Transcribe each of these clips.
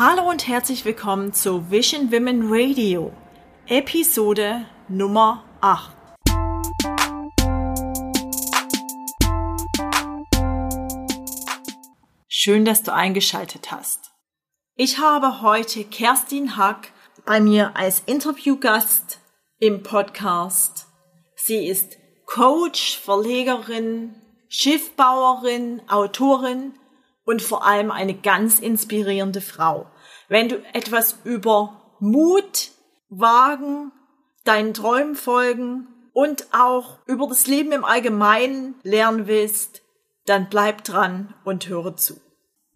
Hallo und herzlich willkommen zu Vision Women Radio, Episode Nummer 8. Schön, dass du eingeschaltet hast. Ich habe heute Kerstin Hack bei mir als Interviewgast im Podcast. Sie ist Coach, Verlegerin, Schiffbauerin, Autorin und vor allem eine ganz inspirierende Frau. Wenn du etwas über Mut, Wagen, deinen Träumen folgen und auch über das Leben im Allgemeinen lernen willst, dann bleib dran und höre zu.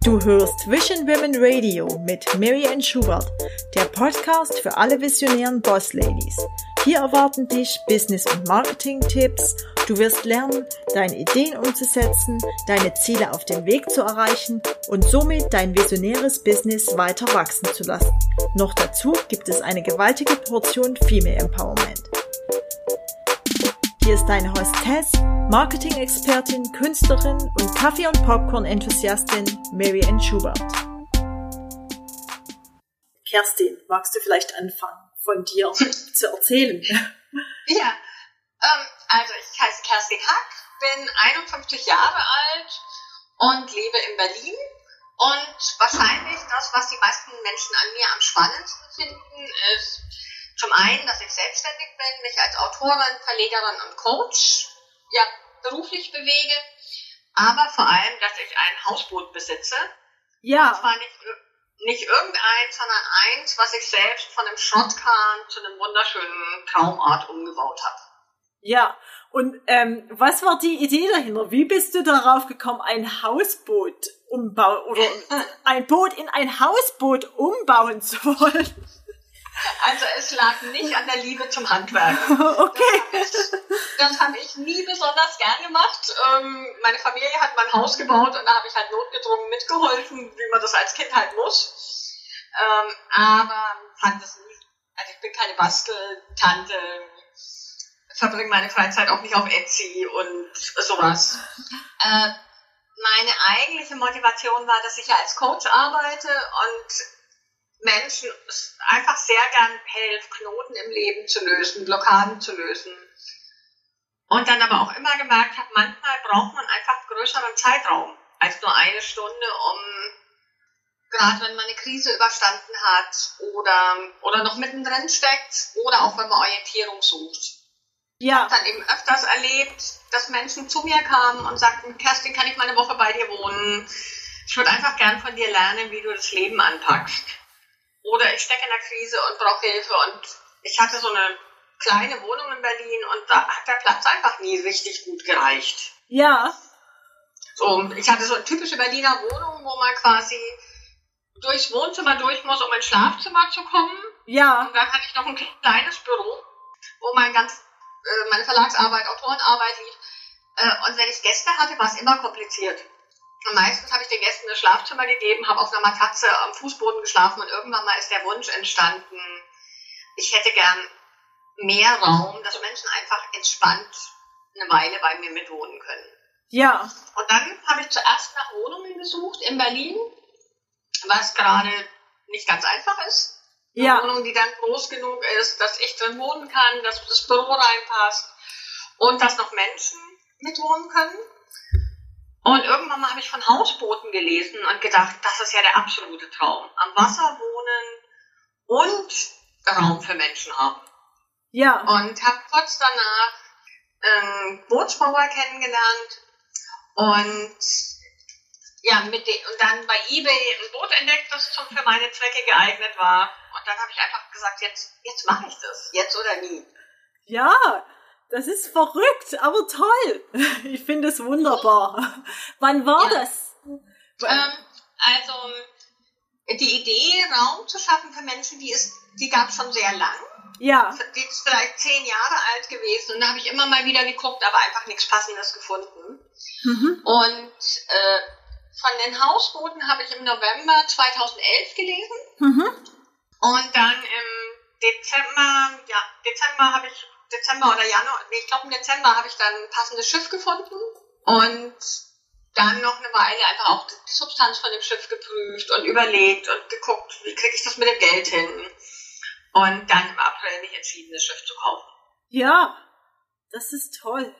Du hörst Vision Women Radio mit Marianne Schubert, der Podcast für alle visionären Boss Ladies. Hier erwarten dich Business- und Marketing-Tipps. Du wirst lernen, deine Ideen umzusetzen, deine Ziele auf dem Weg zu erreichen und somit dein visionäres Business weiter wachsen zu lassen. Noch dazu gibt es eine gewaltige Portion Female Empowerment. Hier ist deine Hostess, Marketing-Expertin, Künstlerin und Kaffee- und Popcorn-Enthusiastin Mary Ann Schubert. Kerstin, magst du vielleicht anfangen, von dir zu erzählen? Ja, ähm, also ich heiße Kerstin Hack, bin 51 Jahre alt und lebe in Berlin. Und wahrscheinlich das, was die meisten Menschen an mir am spannendsten finden, ist zum einen, dass ich selbstständig bin, mich als Autorin, Verlegerin und Coach ja, beruflich bewege, aber vor allem, dass ich ein Hausboot besitze. Ja. Und zwar nicht, nicht irgendeins, sondern eins, was ich selbst von einem Schrottkahn zu einem wunderschönen Traumort umgebaut habe. Ja, und ähm, was war die Idee dahinter? Wie bist du darauf gekommen, ein Hausboot umbauen oder ein Boot in ein Hausboot umbauen zu wollen? Also es lag nicht an der Liebe zum Handwerk. Okay. Das habe ich nie besonders gern gemacht. Ähm, meine Familie hat mein Haus gebaut und da habe ich halt notgedrungen mitgeholfen, wie man das als Kind halt muss. Ähm, aber fand es nie. Also ich bin keine Basteltante, verbringe meine Freizeit auch nicht auf Etsy und sowas. Äh, meine eigentliche Motivation war, dass ich ja als Coach arbeite und Menschen einfach sehr gern hilft, Knoten im Leben zu lösen, Blockaden zu lösen. Und dann aber auch immer gemerkt habe, manchmal braucht man einfach größeren Zeitraum als nur eine Stunde, um gerade wenn man eine Krise überstanden hat oder, oder noch mittendrin steckt oder auch wenn man Orientierung sucht. Ja. Ich habe dann eben öfters erlebt, dass Menschen zu mir kamen und sagten, Kerstin, kann ich mal eine Woche bei dir wohnen? Ich würde einfach gern von dir lernen, wie du das Leben anpackst. Oder ich stecke in der Krise und brauche Hilfe und ich hatte so eine kleine Wohnung in Berlin und da hat der Platz einfach nie richtig gut gereicht. Ja. So, ich hatte so eine typische Berliner Wohnung, wo man quasi durchs Wohnzimmer durch muss, um ins Schlafzimmer zu kommen. Ja. Und dann hatte ich noch ein kleines Büro, wo mein ganz, äh, meine Verlagsarbeit, Autorenarbeit lief. Äh, und wenn ich Gäste hatte, war es immer kompliziert. Und meistens habe ich den Gästen das Schlafzimmer gegeben, habe auf einer Matratze am Fußboden geschlafen und irgendwann mal ist der Wunsch entstanden, ich hätte gern mehr Raum, dass Menschen einfach entspannt eine Weile bei mir mitwohnen können. Ja. Und dann habe ich zuerst nach Wohnungen gesucht in Berlin, was gerade nicht ganz einfach ist. Eine Ja. Wohnung, die dann groß genug ist, dass ich drin wohnen kann, dass das Büro reinpasst und dass noch Menschen mitwohnen können. Und irgendwann mal habe ich von Hausbooten gelesen und gedacht, das ist ja der absolute Traum. Am Wasser wohnen und Raum für Menschen haben. Ja. Und habe kurz danach einen Bootsbauer kennengelernt und ja, mit den, und dann bei eBay ein Boot entdeckt, das zum, für meine Zwecke geeignet war. Und dann habe ich einfach gesagt, jetzt, jetzt mache ich das. Jetzt oder nie. Ja. Das ist verrückt, aber toll. Ich finde es wunderbar. Wann war Ja. das? Ähm, also die Idee, Raum zu schaffen für Menschen, die ist, die gab es schon sehr lang. Ja. Die ist vielleicht zehn Jahre alt gewesen und da habe ich immer mal wieder geguckt, aber einfach nichts Passendes gefunden. Mhm. Und äh, von den Hausbooten habe ich im November 2011 gelesen Mhm. Und dann im Dezember, ja, Dezember habe ich, Dezember oder Januar, nee, ich glaube im Dezember habe ich dann ein passendes Schiff gefunden und dann noch eine Weile einfach auch die Substanz von dem Schiff geprüft und überlegt und geguckt, wie kriege ich das mit dem Geld hin. Und dann im April mich entschieden, das Schiff zu kaufen. Ja, das ist toll.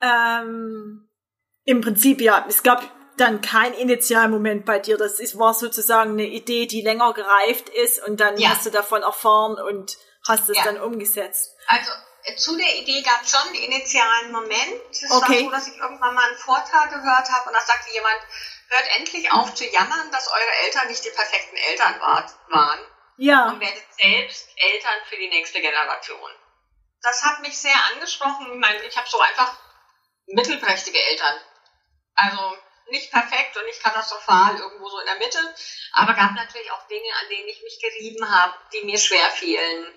Ähm, Im Prinzip ja, es gab dann kein Initialmoment bei dir. Das ist, war sozusagen eine Idee, die länger gereift ist und dann ja. hast du davon erfahren und hast es ja. dann umgesetzt. Also äh, zu der Idee gab es schon einen initialen Moment. Es okay. war so, dass ich irgendwann mal einen Vortrag gehört habe und da sagte jemand, hört endlich auf zu jammern, dass eure Eltern nicht die perfekten Eltern waren. Ja. Und werdet selbst Eltern für die nächste Generation. Das hat mich sehr angesprochen. Ich meine, ich habe so einfach mittelprächtige Eltern. Also nicht perfekt und nicht katastrophal, irgendwo so in der Mitte. Aber gab natürlich auch Dinge, an denen ich mich gerieben habe, die mir schwer fielen.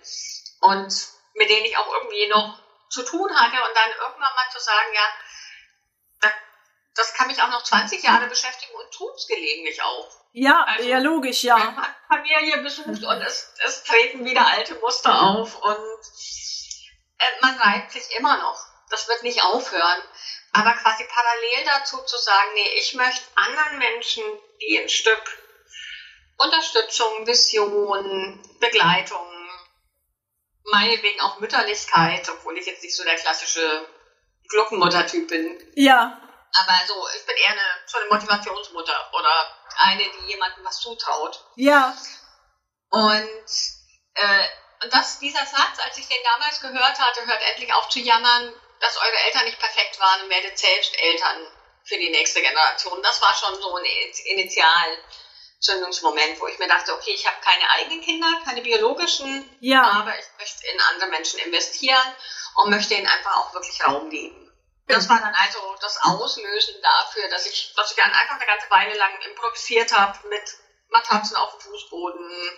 Und mit denen ich auch irgendwie noch zu tun hatte. Und dann irgendwann mal zu sagen, ja, das kann mich auch noch 20 Jahre beschäftigen und tut es gelegentlich auch. Ja, also, ja, logisch, ja. Man hat Familie besucht und es, es treten wieder alte Muster auf und äh, man reibt sich immer noch. Das wird nicht aufhören. Aber quasi parallel dazu zu sagen, nee, ich möchte anderen Menschen, die ein Stück Unterstützung, Vision, Begleitung, meinetwegen auch Mütterlichkeit, obwohl ich jetzt nicht so der klassische Glockenmutter-Typ bin. Ja. Aber so, ich bin eher eine, so eine Motivationsmutter oder eine, die jemandem was zutraut. Ja. Und, äh, und das, dieser Satz, als ich den damals gehört hatte, hört endlich auf zu jammern, dass eure Eltern nicht perfekt waren und werdet selbst Eltern für die nächste Generation. Das war schon so ein Initialzündungsmoment, wo ich mir dachte, okay, ich habe keine eigenen Kinder, keine biologischen, ja. aber ich möchte in andere Menschen investieren und möchte ihnen einfach auch wirklich Raum geben. Das war dann also das Auslösen dafür, dass ich, dass ich dann einfach eine ganze Weile lang improvisiert habe mit Matratzen auf dem Fußboden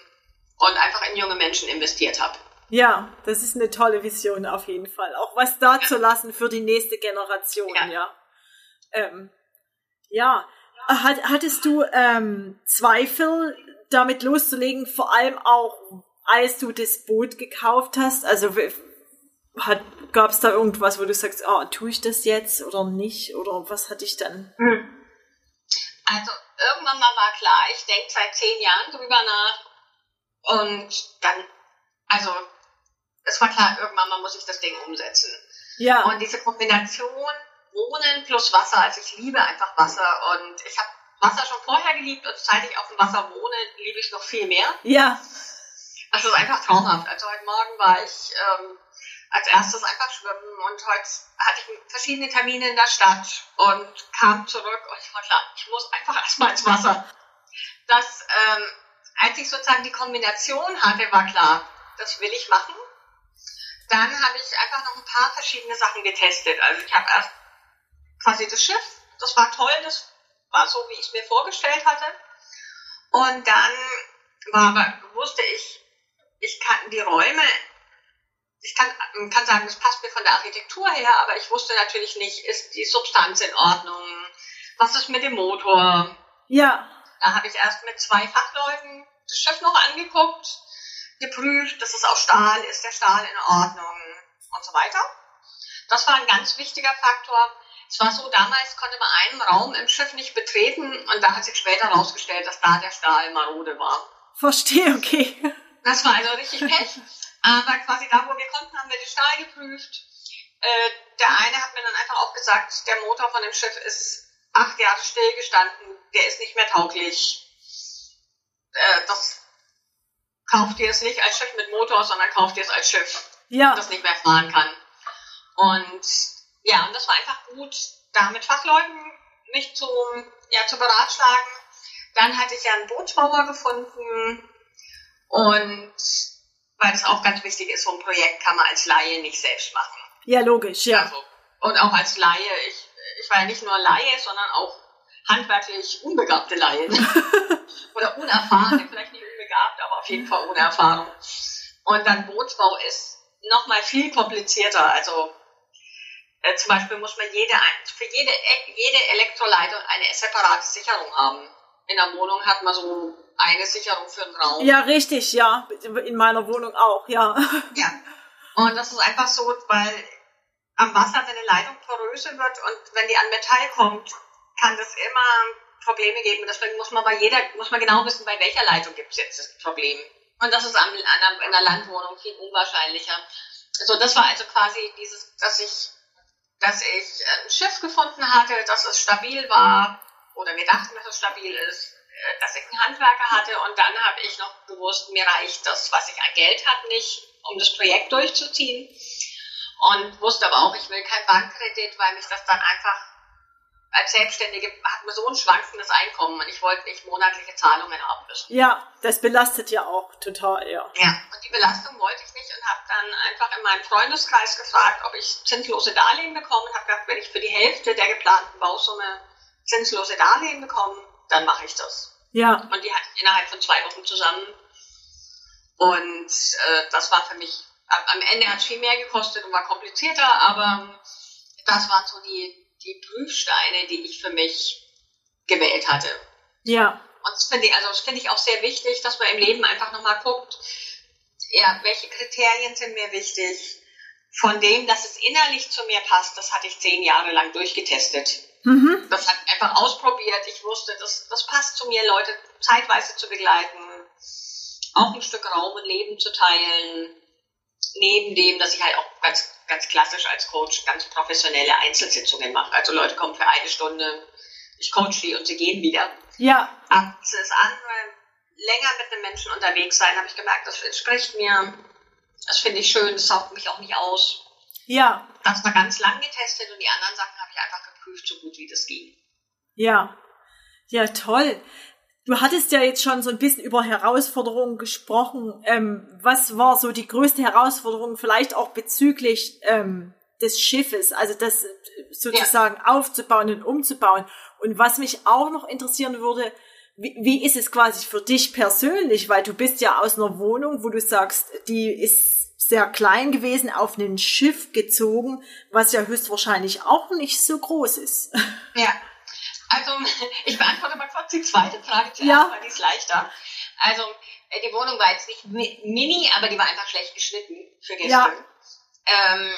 und einfach in junge Menschen investiert habe. Ja, das ist eine tolle Vision auf jeden Fall. Auch was da zu lassen für die nächste Generation, ja. Ja, ähm, ja. Hat, hattest du ähm, Zweifel, damit loszulegen, vor allem auch, als du das Boot gekauft hast? Also gab es da irgendwas, wo du sagst, ah, tue ich das jetzt oder nicht? Oder was hatte ich dann? Hm. Also irgendwann mal war klar, ich denke seit zehn Jahren drüber nach und dann, also es war klar, irgendwann mal muss ich das Ding umsetzen. Ja. Und diese Kombination Wohnen plus Wasser, also ich liebe einfach Wasser und ich habe Wasser schon vorher geliebt und seit ich auf dem Wasser wohne, liebe ich noch viel mehr. Ja. Also einfach traumhaft. Also heute Morgen war ich ähm, als erstes einfach schwimmen und heute hatte ich verschiedene Termine in der Stadt und kam zurück und ich war klar, ich muss einfach erstmal ins Wasser. Das, ähm, als ich sozusagen die Kombination hatte, war klar, das will ich machen. Dann habe ich einfach noch ein paar verschiedene Sachen getestet. Also ich habe erst quasi das Schiff, das war toll, das war so, wie ich es mir vorgestellt hatte. Und dann war aber, wusste ich, ich kann die Räume ich kann, kann sagen, das passt mir von der Architektur her, aber ich wusste natürlich nicht, ist die Substanz in Ordnung? Was ist mit dem Motor? Ja. Da habe ich erst mit zwei Fachleuten das Schiff noch angeguckt, geprüft, dass es aus Stahl ist, der Stahl in Ordnung und so weiter. Das war ein ganz wichtiger Faktor. Es war so, damals konnte man einen Raum im Schiff nicht betreten und da hat sich später herausgestellt, dass da der Stahl marode war. Verstehe, okay. Das war also richtig Pech. Aber quasi da, wo wir konnten, haben wir den Stahl geprüft. Äh, der eine hat mir dann einfach auch gesagt, der Motor von dem Schiff ist acht Jahre stillgestanden, der ist nicht mehr tauglich. Äh, das kauft ihr es nicht als Schiff mit Motor, sondern kauft ihr es als Schiff, ja. das nicht mehr fahren kann. Und ja, und das war einfach gut, da mit Fachleuten mich zu, ja, zu beratschlagen. Dann hatte ich ja einen Bootsbauer gefunden und weil das auch ganz wichtig ist, so ein Projekt kann man als Laie nicht selbst machen. Ja, logisch, ja. Also, und auch als Laie, ich, ich war ja nicht nur Laie, sondern auch handwerklich unbegabte Laien. Oder unerfahrene, vielleicht nicht unbegabt, aber auf jeden Fall ohne Erfahrung. Und dann Bootsbau ist nochmal viel komplizierter. Also äh, zum Beispiel muss man jede, für jede, jede Elektroleitung eine separate Sicherung haben. In der Wohnung hat man so eine Sicherung für den Raum. Ja, richtig, ja. In meiner Wohnung auch, ja. Ja. Und das ist einfach so, weil am Wasser, wenn eine Leitung poröse wird und wenn die an Metall kommt, kann das immer Probleme geben. Deswegen muss man bei jeder, muss man genau wissen, bei welcher Leitung gibt es jetzt das Problem. Und das ist an, an, in einer Landwohnung viel unwahrscheinlicher. So, das war also quasi dieses, dass ich, dass ich ein Schiff gefunden hatte, dass es stabil war, oder wir dachten, dass es stabil ist, äh, dass ich einen Handwerker hatte und dann habe ich noch gewusst, mir reicht das, was ich an Geld habe, nicht, um das Projekt durchzuziehen. Und wusste aber auch, ich will keinen Bankkredit, weil mich das dann einfach als Selbstständige hat man so ein schwankendes Einkommen und ich wollte nicht monatliche Zahlungen haben müssen. Ja, das belastet ja auch total, ja. Ja, und die Belastung wollte ich nicht und habe dann einfach in meinem Freundeskreis gefragt, ob ich zinslose Darlehen bekomme und habe gedacht, wenn ich für die Hälfte der geplanten Bausumme zinslose Darlehen bekomme, dann mache ich das. Ja. Und die hatte ich innerhalb von zwei Wochen zusammen. Und äh, das war für mich, am Ende hat es viel mehr gekostet und war komplizierter, aber das waren so die, die Prüfsteine, die ich für mich gewählt hatte. Ja. Und das finde ich, also das finde ich auch sehr wichtig, dass man im Leben einfach nochmal guckt, ja, welche Kriterien sind mir wichtig. Von dem, dass es innerlich zu mir passt, das hatte ich zehn Jahre lang durchgetestet. Mhm. Das hat einfach ausprobiert. Ich wusste, das, das passt zu mir, Leute zeitweise zu begleiten, auch ein Stück Raum und Leben zu teilen. Neben dem, dass ich halt auch ganz, ganz klassisch als Coach ganz professionelle Einzelsitzungen mache. Also Leute kommen für eine Stunde, ich coach die und sie gehen wieder. Ja. Aber das andere, länger mit einem Menschen unterwegs sein, habe ich gemerkt, das entspricht mir. Das finde ich schön, das saugt mich auch nicht aus. Ja. Das war ganz lang getestet und die anderen Sachen habe ich einfach geprüft, so gut wie das ging. Ja. Ja, toll. Du hattest ja jetzt schon so ein bisschen über Herausforderungen gesprochen. Ähm, was war so die größte Herausforderung vielleicht auch bezüglich ähm, des Schiffes, also das sozusagen ja. aufzubauen und umzubauen? Und was mich auch noch interessieren würde, wie, wie ist es quasi für dich persönlich? Weil du bist ja aus einer Wohnung, wo du sagst, die ist sehr klein gewesen, auf ein Schiff gezogen, was ja höchstwahrscheinlich auch nicht so groß ist. Ja, also ich beantworte mal kurz die zweite Frage zuerst, ja. weil die ist leichter. Also äh, die Wohnung war jetzt nicht mini, aber die war einfach schlecht geschnitten für Gäste. Ja. Ähm,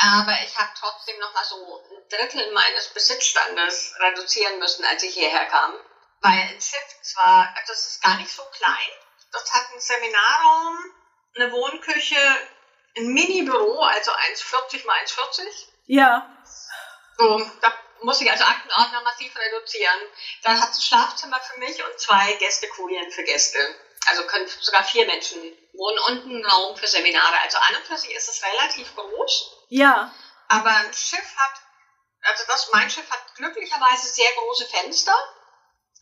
aber ich habe trotzdem noch mal so ein Drittel meines Besitzstandes reduzieren müssen, als ich hierher kam. Weil ein Schiff zwar, das ist gar nicht so klein, das hat einen Seminarraum, eine Wohnküche, ein Mini-Büro, also 1,40 mal 1,40. Ja. So, da muss ich also Aktenordner massiv reduzieren. Dann hat es ein Schlafzimmer für mich und zwei Gästekujen für Gäste. Also können sogar vier Menschen wohnen und einen Raum für Seminare. Also an und für sich ist es relativ groß. Ja. Aber ein Schiff hat, also das, mein Schiff hat glücklicherweise sehr große Fenster.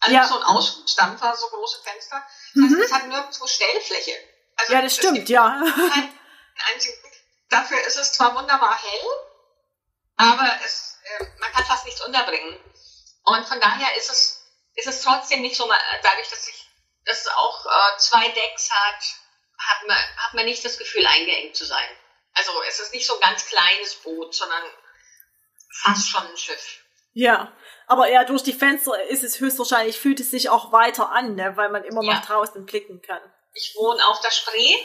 Also ja. so ein Ausflugsdampfer, so große Fenster. Das heißt, mhm. es hat nirgendwo Stellfläche. Also ja, das stimmt, ja. dafür ist es zwar wunderbar hell, aber es, äh, man kann fast nichts unterbringen. Und von daher ist es, ist es trotzdem nicht so, dadurch, dass ich, dass es auch äh, zwei Decks hat, hat man, hat man nicht das Gefühl, eingeengt zu sein. Also es ist nicht so ein ganz kleines Boot, sondern fast schon ein Schiff. Ja, aber ja, durch die Fenster ist es höchstwahrscheinlich, fühlt es sich auch weiter an, ne, weil man immer ja. nach draußen blicken kann. Ich wohne auf der Spree,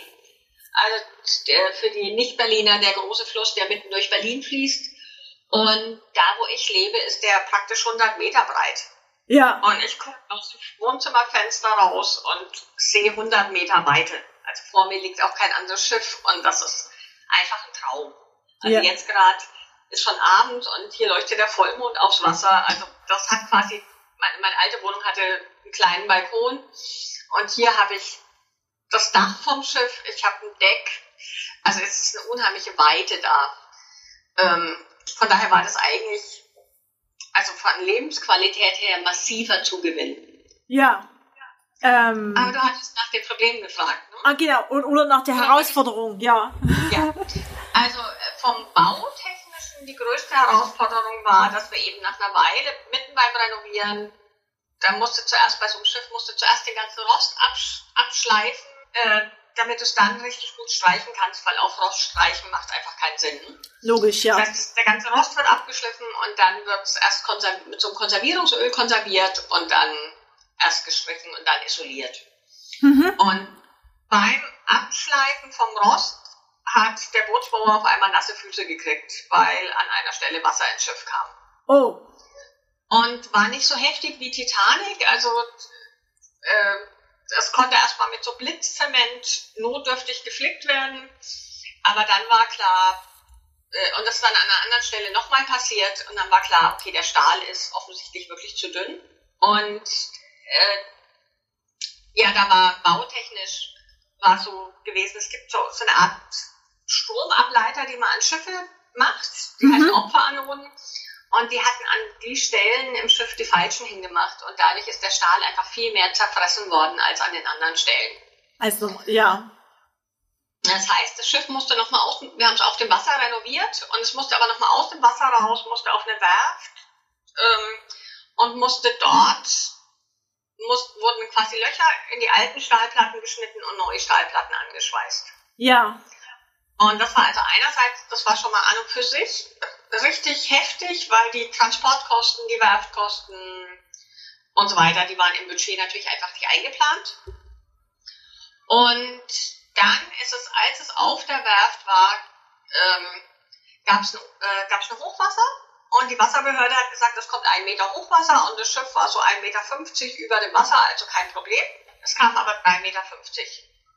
also der, für die Nicht-Berliner der große Fluss, der mitten durch Berlin fließt. Und da, wo ich lebe, ist der praktisch 100 Meter breit. Ja. Und ich gucke aus dem Wohnzimmerfenster raus und sehe 100 Meter Weite. Also vor mir liegt auch kein anderes Schiff und das ist einfach ein Traum. Also ja. jetzt gerade ist schon Abend und hier leuchtet der Vollmond aufs Wasser. Also das hat quasi, meine, meine alte Wohnung hatte einen kleinen Balkon und hier habe ich das Dach vom Schiff, ich habe ein Deck. Also es ist eine unheimliche Weite da. Ähm, von daher war das eigentlich, also von Lebensqualität her massiver Zugewinn. Ja. Ähm, Aber du hattest nach den Problemen gefragt, ne? Ah, genau. Oder nach der Herausforderung, ja. Ja. Also äh, vom Bautechnischen die größte Herausforderung war, dass wir eben nach einer Weile mitten beim Renovieren, da musste zuerst bei so einem Schiff musste zuerst den ganzen Rost absch abschleifen. Äh, damit du es dann richtig gut streichen kannst, weil auf Rost streichen macht einfach keinen Sinn. Logisch, ja. Das heißt, der ganze Rost wird abgeschliffen und dann wird es erst mit so einem Konservierungsöl konserviert und dann erst gestrichen und dann isoliert. Mhm. Und beim Abschleifen vom Rost hat der Bootsbauer auf einmal nasse Füße gekriegt, weil an einer Stelle Wasser ins Schiff kam. Oh. und war nicht so heftig wie Titanic. Also äh, es konnte erstmal mit so Blitzzement notdürftig geflickt werden. Aber dann war klar, äh, und das ist dann an einer anderen Stelle nochmal passiert, und dann war klar, okay, der Stahl ist offensichtlich wirklich zu dünn. Und äh, ja, da war bautechnisch war so gewesen, es gibt so, so eine Art Stromableiter, die man an Schiffe macht, die mhm. heißen Opferanoden. Und die hatten an die Stellen im Schiff die falschen hingemacht. Und dadurch ist der Stahl einfach viel mehr zerfressen worden als an den anderen Stellen. Also, ja. Das heißt, das Schiff musste nochmal aus, wir haben es auf dem Wasser renoviert und es musste aber nochmal aus dem Wasser raus, musste auf eine Werft ähm, und musste dort, muss, wurden quasi Löcher in die alten Stahlplatten geschnitten und neue Stahlplatten angeschweißt. Ja. Und das war also einerseits, das war schon mal an und für sich richtig heftig, weil die Transportkosten, die Werftkosten und so weiter, die waren im Budget natürlich einfach nicht eingeplant. Und dann ist es, als es auf der Werft war, ähm, gab es äh, gab's ein Hochwasser und die Wasserbehörde hat gesagt, es kommt ein Meter Hochwasser und das Schiff war so 1,50 Meter über dem Wasser, also kein Problem. Es kam aber 3,50 Meter.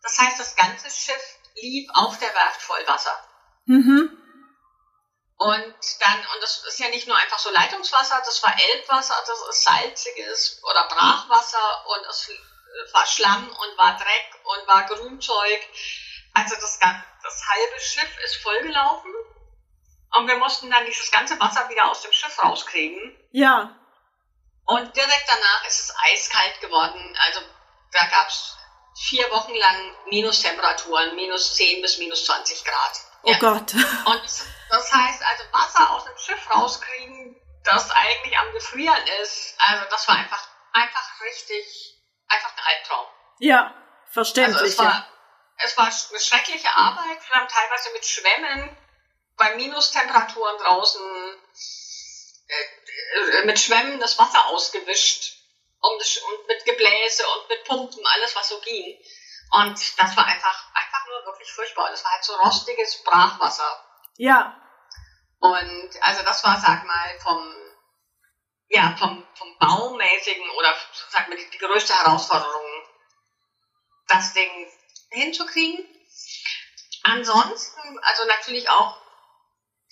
Das heißt, das ganze Schiff lief auf der Werft voll Wasser. Mhm. Und dann, und das ist ja nicht nur einfach so Leitungswasser, das war Elbwasser, das ist salziges oder Brachwasser und es war Schlamm und war Dreck und war Grünzeug. Also das, das halbe Schiff ist vollgelaufen und wir mussten dann dieses ganze Wasser wieder aus dem Schiff rauskriegen. Ja. Und direkt danach ist es eiskalt geworden. Also da gab es vier Wochen lang Minustemperaturen, minus 10 bis minus 20 Grad. Oh ja. Gott. Und das heißt also Wasser aus dem Schiff rauskriegen, das eigentlich am Gefrieren ist. Also das war einfach, einfach richtig, einfach ein Albtraum. Ja, verständlich. Also es, war, es war eine schreckliche Arbeit. Wir haben teilweise mit Schwämmen bei Minustemperaturen draußen äh, mit Schwämmen das Wasser ausgewischt und, und mit Gebläse und mit Pumpen, alles was so ging. Und das war einfach, einfach nur wirklich furchtbar. Das war halt so rostiges Brachwasser. Ja. Und also das war, sag mal, vom, ja, vom, vom Baumäßigen oder sag mal, die, die größte Herausforderung, das Ding hinzukriegen. Ansonsten, also natürlich auch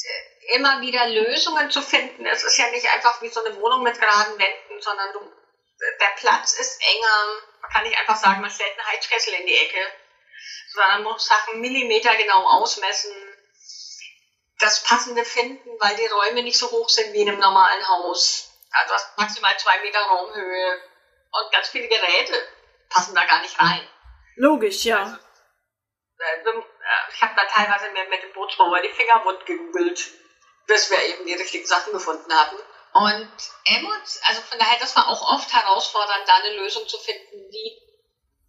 äh, immer wieder Lösungen zu finden. Es ist ja nicht einfach wie so eine Wohnung mit geraden Wänden, sondern du, der Platz ist enger. Man kann nicht einfach sagen, man stellt einen Heizkessel in die Ecke, sondern man muss Sachen Millimeter genau ausmessen das Passende finden, weil die Räume nicht so hoch sind wie in einem normalen Haus. Also du hast maximal zwei Meter Raumhöhe und ganz viele Geräte passen da gar nicht rein. Logisch, ja. Also, äh, äh, ich habe da teilweise mit, mit dem Bootsbauer die Finger wund gegoogelt, bis wir eben die richtigen Sachen gefunden hatten. Und Emmons, also von daher, das war auch oft herausfordernd, da eine Lösung zu finden. Wie,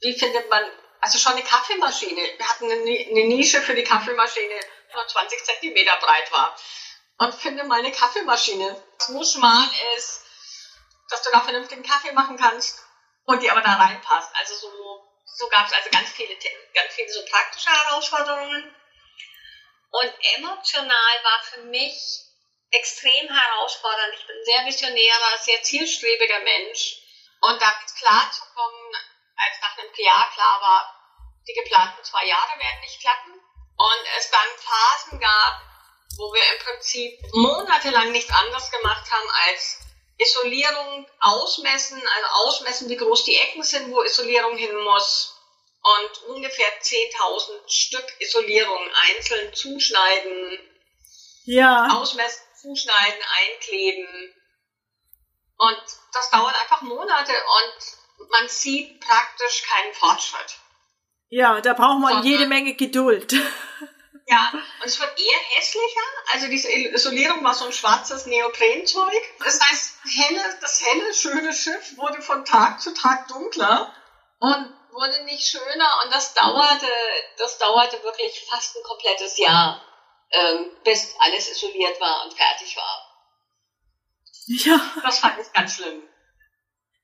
wie findet man, also schon eine Kaffeemaschine. Wir hatten eine, eine Nische für die Kaffeemaschine nur 20 Zentimeter breit war. Und finde mal eine Kaffeemaschine, so schmal ist, dass du da vernünftigen Kaffee machen kannst und die aber da reinpasst. Also so, so gab es also ganz viele, ganz viele so praktische Herausforderungen. Und emotional war für mich extrem herausfordernd. Ich bin ein sehr visionärer, sehr zielstrebiger Mensch. Und damit klarzukommen, als nach einem Jahr klar war, die geplanten zwei Jahre werden nicht klappen, und es dann Phasen gab, wo wir im Prinzip monatelang nichts anderes gemacht haben als Isolierung ausmessen, also ausmessen, wie groß die Ecken sind, wo Isolierung hin muss und ungefähr 10.000 Stück Isolierung einzeln zuschneiden, ja. ausmessen, zuschneiden, einkleben. Und das dauert einfach Monate und man sieht praktisch keinen Fortschritt. Ja, da braucht man Sondern, jede Menge Geduld. Ja, und es wird eher hässlicher. Also diese Isolierung war so ein schwarzes Neoprenzeug. Das heißt, helle, das helle, schöne Schiff wurde von Tag zu Tag dunkler und wurde nicht schöner. Und das dauerte, das dauerte wirklich fast ein komplettes Jahr, ähm, bis alles isoliert war und fertig war. Ja. Das fand ich ganz schlimm.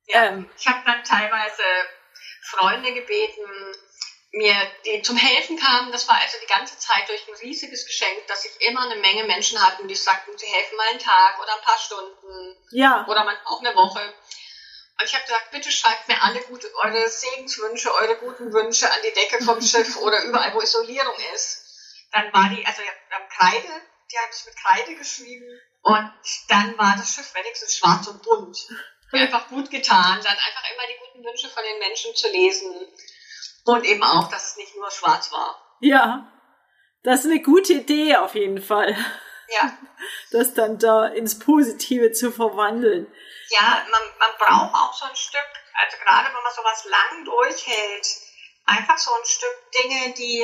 Ja, ähm. Ich habe dann teilweise Freunde gebeten, mir die zum Helfen kamen. Das war also die ganze Zeit durch ein riesiges Geschenk, dass ich immer eine Menge Menschen hatten, die sagten, sie helfen mal einen Tag oder ein paar Stunden Ja. oder man auch eine Woche. Und ich habe gesagt, bitte schreibt mir alle gute, eure Segenswünsche, eure guten Wünsche an die Decke vom Schiff oder überall, wo Isolierung ist. Dann war die, also haben Kreide, die hat es mit Kreide geschrieben. Und dann war das Schiff wenigstens schwarz und bunt. Mir einfach gut getan, dann einfach immer die guten Wünsche von den Menschen zu lesen. Und eben auch, dass es nicht nur schwarz war. Ja. Das ist eine gute Idee auf jeden Fall. Ja, Das dann da ins Positive zu verwandeln. ja man, man braucht auch so ein Stück, also gerade wenn man sowas lang durchhält, einfach so ein Stück Dinge, die,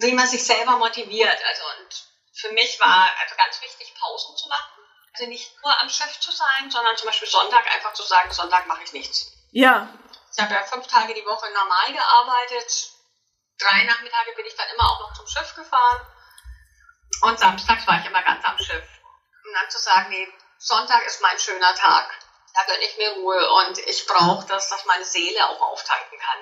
wie man sich selber motiviert. Also und für mich war also ganz wichtig, Pausen zu machen. Also nicht nur am Schiff zu sein, sondern zum Beispiel Sonntag einfach zu sagen, Sonntag mache ich nichts. Ja. Ich habe ja fünf Tage die Woche normal gearbeitet. Drei Nachmittage bin ich dann immer auch noch zum Schiff gefahren. Und samstags war ich immer ganz am Schiff. Und dann zu sagen, nee, Sonntag ist mein schöner Tag. Da gönne ich mir Ruhe und ich brauche das, dass meine Seele auch auftanken kann.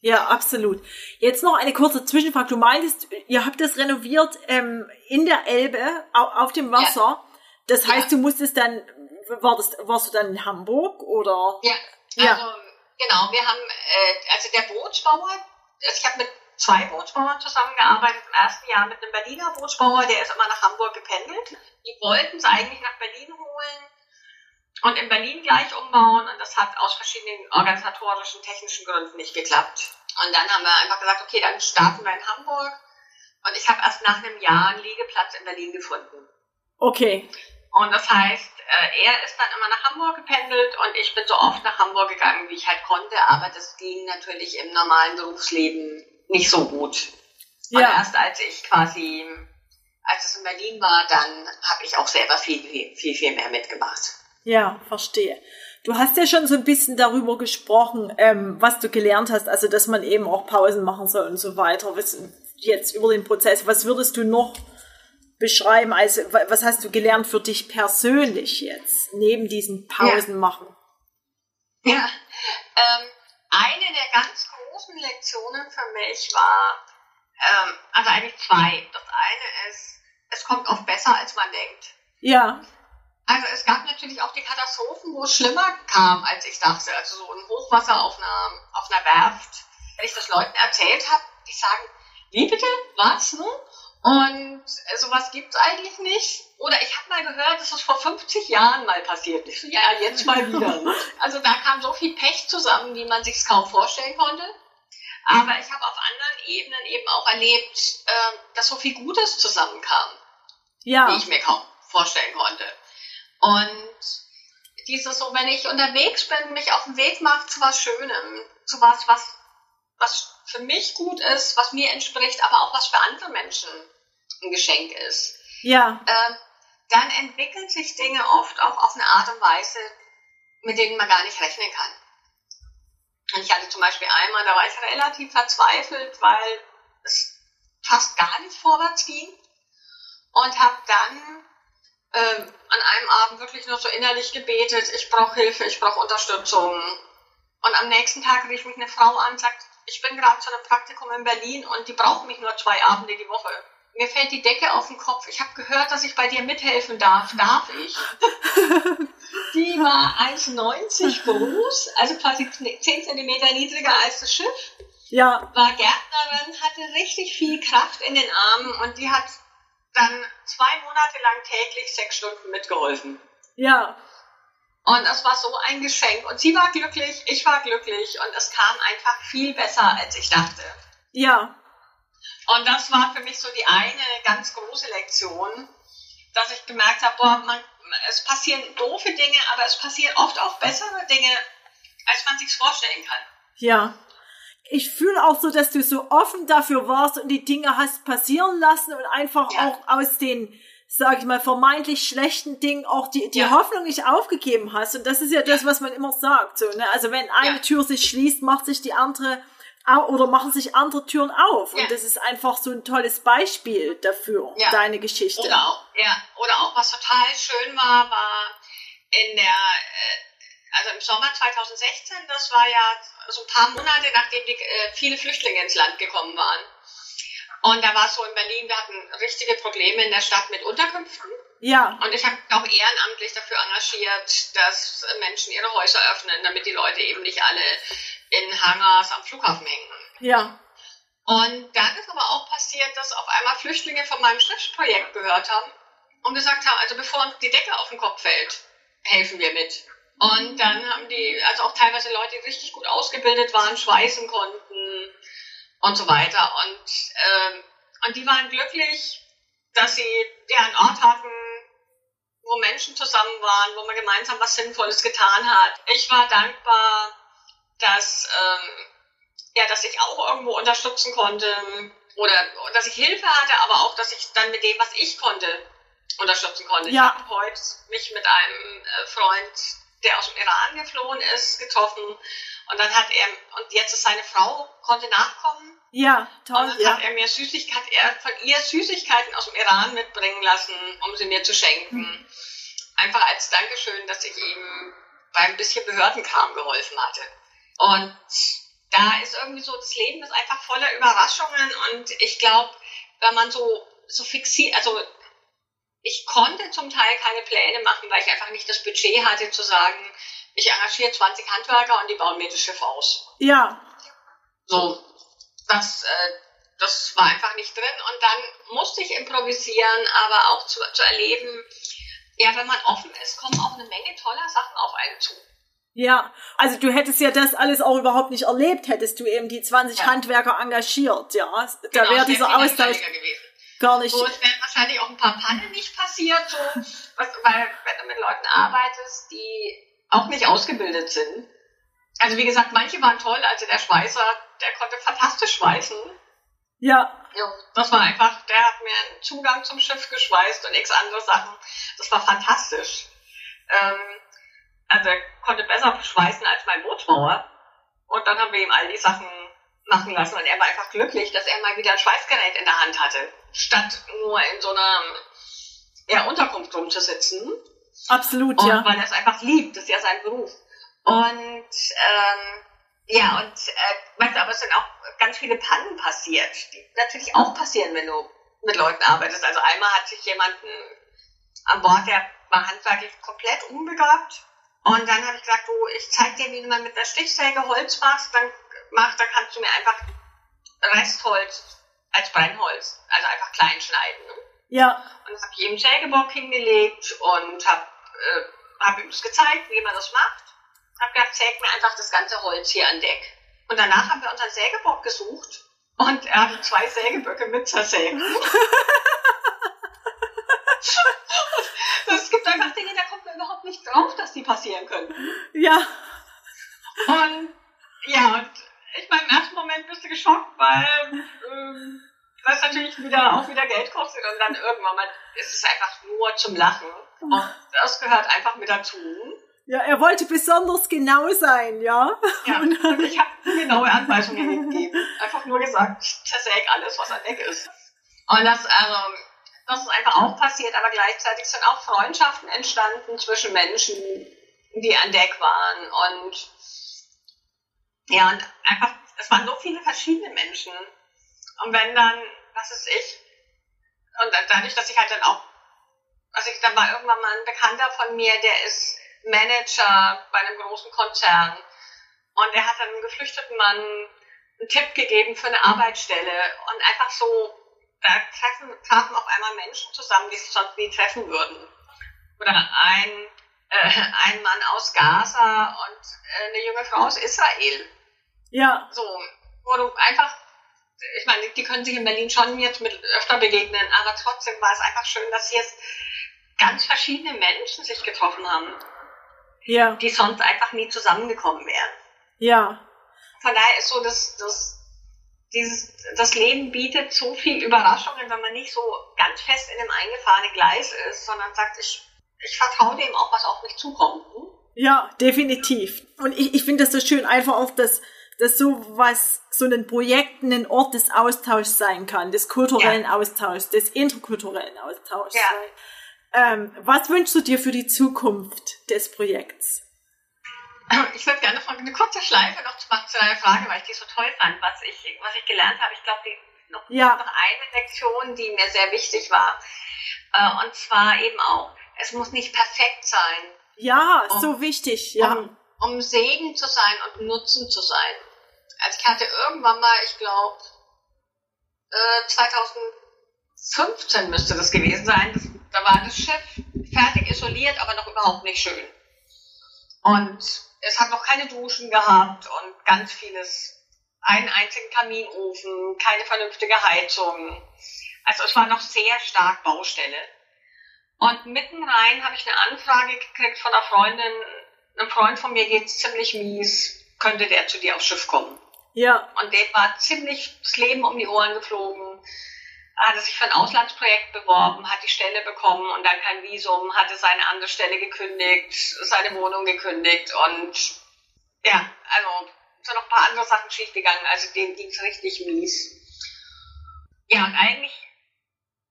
Ja, absolut. Jetzt noch eine kurze Zwischenfrage. Du meintest, ihr habt das renoviert ähm, in der Elbe, au auf dem Wasser. Das heißt, Ja. du musstest dann, war das, warst du dann in Hamburg oder? Ja, Ja. Genau, wir haben, äh, also der Bootsbauer, also ich habe mit zwei Bootsbauern zusammengearbeitet im ersten Jahr mit einem Berliner Bootsbauer, der ist immer nach Hamburg gependelt. Die wollten es eigentlich nach Berlin holen und in Berlin gleich umbauen und das hat aus verschiedenen organisatorischen, technischen Gründen nicht geklappt. Und dann haben wir einfach gesagt, okay, dann starten wir in Hamburg und ich habe erst nach einem Jahr einen Liegeplatz in Berlin gefunden. Okay. Und das heißt, äh, er ist dann immer nach Hamburg gependelt und ich bin so oft nach Hamburg gegangen, wie ich halt konnte, aber das ging natürlich im normalen Berufsleben nicht so gut. Und Ja. erst als ich quasi, als es in Berlin war, dann habe ich auch selber viel, viel, viel, viel mehr mitgemacht. Ja, verstehe. Du hast ja schon so ein bisschen darüber gesprochen, ähm, was du gelernt hast, also dass man eben auch Pausen machen soll und so weiter. Was, jetzt über den Prozess, was würdest du noch beschreiben? Also, wa- was hast du gelernt für dich persönlich jetzt, neben diesen Pausen machen? Ja, ähm, eine der ganz großen Lektionen für mich war, ähm, also eigentlich zwei. Das eine ist, es kommt oft besser, als man denkt. Ja, Also es gab natürlich auch die Katastrophen, wo es schlimmer kam, als ich dachte. Also so ein Hochwasser auf einer, auf einer Werft. Wenn ich das Leuten erzählt habe, die sagen, wie bitte? Was? Ne? Und äh, sowas gibt's eigentlich nicht. Oder ich habe mal gehört, das ist vor 50 Jahren mal passiert. Ich so, ja, jetzt mal wieder. Also da kam so viel Pech zusammen, wie man sich's kaum vorstellen konnte. Aber ich habe auf anderen Ebenen eben auch erlebt, äh, dass so viel Gutes zusammenkam ja, die ich mir kaum vorstellen konnte. Und dieses so, wenn ich unterwegs bin, mich auf den Weg mache zu was Schönem, zu was, was, was für mich gut ist, was mir entspricht, aber auch was für andere Menschen ein Geschenk ist, ja, ähm, dann entwickeln sich Dinge oft auch auf eine Art und Weise, mit denen man gar nicht rechnen kann. Und ich hatte zum Beispiel einmal, da war ich relativ verzweifelt, weil es fast gar nicht vorwärts ging und habe dann ähm, an einem Abend wirklich nur so innerlich gebetet, ich brauche Hilfe, ich brauche Unterstützung. Und am nächsten Tag rief mich eine Frau an und sagt, ich bin gerade zu einem Praktikum in Berlin und die brauchen mich nur zwei Abende die Woche. Mir fällt die Decke auf den Kopf. Ich habe gehört, dass ich bei dir mithelfen darf. Darf ich? Die war 1,90 groß, also quasi 10 Zentimeter niedriger als das Schiff ja, war Gärtnerin, hatte richtig viel Kraft in den Armen und die hat dann zwei Monate lang täglich sechs Stunden mitgeholfen. ja, Und das war so ein Geschenk. Und sie war glücklich, ich war glücklich und es kam einfach viel besser, als ich dachte. ja, Und das war für mich so die eine ganz große Lektion, dass ich gemerkt habe, boah, man, es passieren doofe Dinge, aber es passieren oft auch bessere Dinge, als man sich vorstellen kann. ja. Ich fühle auch so, dass du so offen dafür warst und die Dinge hast passieren lassen und einfach Ja. auch aus den, sag ich mal, vermeintlich schlechten Dingen auch die, die Ja. Hoffnung nicht aufgegeben hast. Und das ist ja das, was man immer sagt. So, ne? Also wenn eine Ja. Tür sich schließt, macht sich die andere oder machen sich andere Türen auf. Ja. Und das ist einfach so ein tolles Beispiel dafür, Ja. deine Geschichte. Oder auch, ja, oder auch was total schön war, war in der, äh, also im Sommer 2016, das war ja so ein paar Monate, nachdem die, äh, viele Flüchtlinge ins Land gekommen waren. Und da war es so in Berlin, wir hatten richtige Probleme in der Stadt mit Unterkünften. Ja. Und ich habe auch ehrenamtlich dafür engagiert, dass Menschen ihre Häuser öffnen, damit die Leute eben nicht alle in Hangars am Flughafen hängen. Ja. Und dann ist aber auch passiert, dass auf einmal Flüchtlinge von meinem Schriftprojekt gehört haben und gesagt haben, also bevor uns die Decke auf den Kopf fällt, helfen wir mit. Und dann haben die, also auch teilweise Leute, die richtig gut ausgebildet waren, schweißen konnten und so weiter. Und, ähm, und die waren glücklich, dass sie ja einen Ort hatten, wo Menschen zusammen waren, wo man gemeinsam was Sinnvolles getan hat. Ich war dankbar, dass, ähm, ja, dass ich auch irgendwo unterstützen konnte oder dass ich Hilfe hatte, aber auch, dass ich dann mit dem, was ich konnte, unterstützen konnte. Ja. Ich habe heute mich mit einem äh, Freund, der aus dem Iran geflohen ist, getroffen und dann hat er, und jetzt ist seine Frau, konnte nachkommen Ja, toll. und dann Ja. hat er mir Süßigkeit, er von ihr Süßigkeiten aus dem Iran mitbringen lassen, um sie mir zu schenken. Einfach als Dankeschön, dass ich ihm beim bisschen Behördenkram geholfen hatte. Und da ist irgendwie so, das Leben ist einfach voller Überraschungen und ich glaube, wenn man so, so fixiert, also ich konnte zum Teil keine Pläne machen, weil ich einfach nicht das Budget hatte zu sagen, ich engagiere 20 Handwerker und die bauen mir das Schiff aus. Ja. So, das, äh, das war einfach nicht drin. Und dann musste ich improvisieren, aber auch zu, zu erleben, ja, wenn man offen ist, kommen auch eine Menge toller Sachen auf einen zu. Ja, also du hättest ja das alles auch überhaupt nicht erlebt, hättest du eben die 20 Ja. Handwerker engagiert, ja. Da Genau, wäre es wär dieser Austausch gar nicht. So, es wären wahrscheinlich auch ein paar Pannen nicht passiert, so, was, weil wenn du mit Leuten arbeitest, die auch nicht ausgebildet sind. Also wie gesagt, manche waren toll, also der Schweißer, der konnte fantastisch schweißen. Ja, Ja, das war einfach, der hat mir einen Zugang zum Schiff geschweißt und x andere Sachen. Das war fantastisch. Ähm, also er konnte besser schweißen als mein Bootsbauer. Und dann haben wir ihm all die Sachen machen lassen und er war einfach glücklich, dass er mal wieder ein Schweißgerät in der Hand hatte, statt nur in so einer ja, Unterkunft rumzusitzen. Absolut, Und ja. weil er es einfach liebt, das ist ja sein Beruf. Und ähm, ja, und äh, weißt du, aber es sind auch ganz viele Pannen passiert, die natürlich auch passieren, wenn du mit Leuten arbeitest. Also einmal hat sich jemanden an Bord, der war handwerklich komplett unbegabt. Und dann habe ich gesagt, du, ich zeig dir, wie man mit einer Stichsäge Holz macht, dann macht, dann kannst du mir einfach Restholz als Brennholz, also einfach klein schneiden. Ne? Ja, Und das habe ich ihm Sägebock hingelegt und habe äh, hab ihm das gezeigt, wie man das macht. Hab gesagt, säg mir einfach das ganze Holz hier an Deck. Und danach haben wir unseren Sägebock gesucht und er hatte zwei Sägeböcke mit zersägt. es gibt einfach Dinge, da kommt man überhaupt nicht drauf, dass die passieren könnten. ja, Und ja, und ich meine, im ersten Moment bist du geschockt, weil ähm, das natürlich wieder auch wieder Geld kostet und dann irgendwann mal ist es einfach nur zum Lachen. Und das gehört einfach mit dazu. ja, er wollte besonders genau sein, ja. Ja, und ich habe genaue Anweisungen gegeben. Einfach nur gesagt, zersäg alles, was an Deck ist. Und das, also, das ist einfach auch passiert, aber gleichzeitig sind auch Freundschaften entstanden zwischen Menschen, die an Deck waren. Und ja, und einfach, es waren so viele verschiedene Menschen. Und wenn dann, was ist ich, und dadurch, dass ich halt dann auch, also ich, dann war irgendwann mal ein Bekannter von mir, der ist Manager bei einem großen Konzern. Und er hat einem geflüchteten Mann einen Tipp gegeben für eine Arbeitsstelle. Und einfach so, da treffen, trafen auf einmal Menschen zusammen, die sich sonst nie treffen würden. Oder ein, äh, ein Mann aus Gaza und äh, eine junge Frau aus Israel. Ja, So, wo du einfach, ich meine, die können sich in Berlin schon jetzt mit öfter begegnen, aber trotzdem war es einfach schön, dass hier jetzt ganz verschiedene Menschen sich getroffen haben, ja, die sonst einfach nie zusammengekommen wären. ja. Von daher ist so, dass, dass dieses, das Leben bietet so viel Überraschungen, wenn man nicht so ganz fest in einem eingefahrenen Gleis ist, sondern sagt, ich, ich vertraue dem auch, was auf mich zukommt. Hm? Ja, definitiv. Und ich, ich finde das so schön, einfach auch, dass, dass so was, so ein Projekt ein Ort des Austauschs sein kann, des kulturellen Austauschs, des interkulturellen Austauschs. Ja. Ähm, was wünschst du dir für die Zukunft des Projekts? Ich würde gerne eine kurze Schleife noch zu machen zu deiner Frage, weil ich die so toll fand, was ich, was ich gelernt habe. Ich glaube, noch, ja. noch eine Lektion, die mir sehr wichtig war. Äh, und zwar eben auch, es muss nicht perfekt sein. Ja, um, so wichtig, ja. Um, um Segen zu sein und Nutzen zu sein. Also ich hatte irgendwann mal, ich glaube, äh, 2015 müsste das gewesen sein, da war das Schiff fertig isoliert, aber noch überhaupt nicht schön. Und es hat noch keine Duschen gehabt und ganz vieles, einen einzigen Kaminofen, keine vernünftige Heizung. Also es war noch sehr stark Baustelle. Und mitten rein habe ich eine Anfrage gekriegt von einer Freundin, einem Freund von mir geht's ziemlich mies, könnte der zu dir aufs Schiff kommen? Ja. Und dem war ziemlich das Leben um die Ohren geflogen. Hatte sich für ein Auslandsprojekt beworben, hat die Stelle bekommen und dann kein Visum, hatte seine andere Stelle gekündigt, seine Wohnung gekündigt und ja, also sind noch ein paar andere Sachen schiefgegangen, also dem ging es richtig mies. Ja, und eigentlich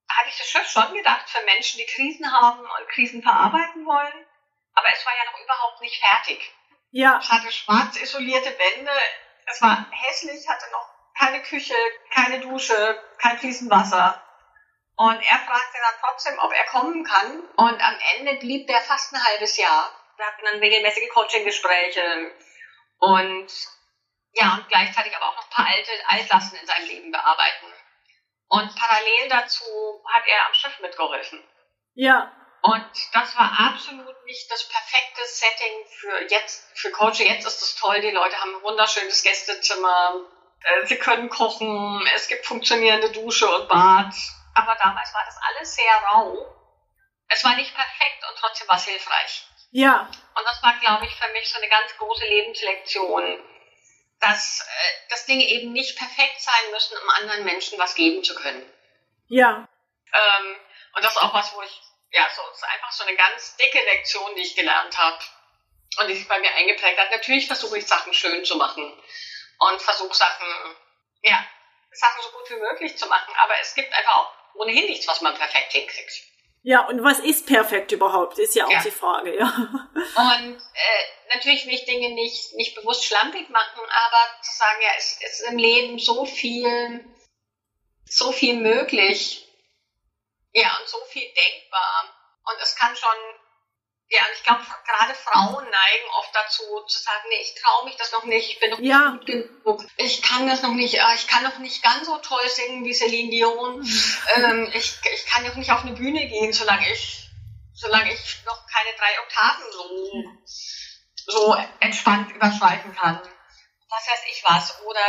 hatte ich das Schiff schon gedacht für Menschen, die Krisen haben und Krisen verarbeiten wollen, aber es war ja noch überhaupt nicht fertig. Ja. Es hatte schwarz isolierte Wände, es war hässlich, hatte noch keine Küche, keine Dusche, kein fließend Wasser. Und er fragte dann trotzdem, ob er kommen kann. Und am Ende blieb der fast ein halbes Jahr. Wir hatten dann regelmäßige Coaching-Gespräche. Und ja, und gleichzeitig aber auch noch ein paar alte Altlasten in seinem Leben bearbeiten. Und parallel dazu hat er am Schiff mitgeholfen. Ja. Und das war absolut nicht das perfekte Setting für jetzt, für Coaching. Jetzt ist es toll, die Leute haben ein wunderschönes Gästezimmer, sie können kochen, es gibt funktionierende Dusche und Bad. Aber damals war das alles sehr rau. Es war nicht perfekt und trotzdem war es hilfreich. Ja. Und das war, glaube ich, für mich so eine ganz große Lebenslektion, dass, äh, dass Dinge eben nicht perfekt sein müssen, um anderen Menschen was geben zu können. Ja. Ähm, und das ist auch was, wo ich ja, so ist einfach so eine ganz dicke Lektion, die ich gelernt habe und die sich bei mir eingeprägt hat. Natürlich versuche ich Sachen schön zu machen und versuche Sachen, ja, Sachen so gut wie möglich zu machen, aber es gibt einfach auch ohnehin nichts, was man perfekt hinkriegt. Ja, und was ist perfekt überhaupt, ist ja auch ja. die Frage, ja. Und äh, natürlich will ich Dinge nicht, nicht bewusst schlampig machen, aber zu sagen, ja, es ist im Leben so viel, so viel möglich ja, und so viel denkbar. Und es kann schon, glaube, gerade Frauen neigen oft dazu zu sagen, nee, ich traue mich das noch nicht, ich bin noch ja. nicht gut genug, ich kann das noch nicht, äh, ich kann noch nicht ganz so toll singen wie Celine Dion, mhm. ähm, ich, ich kann noch nicht auf eine Bühne gehen, solange ich, solange ich noch keine drei Oktaven so, so entspannt überschreiten kann. Was weiß ich was. Oder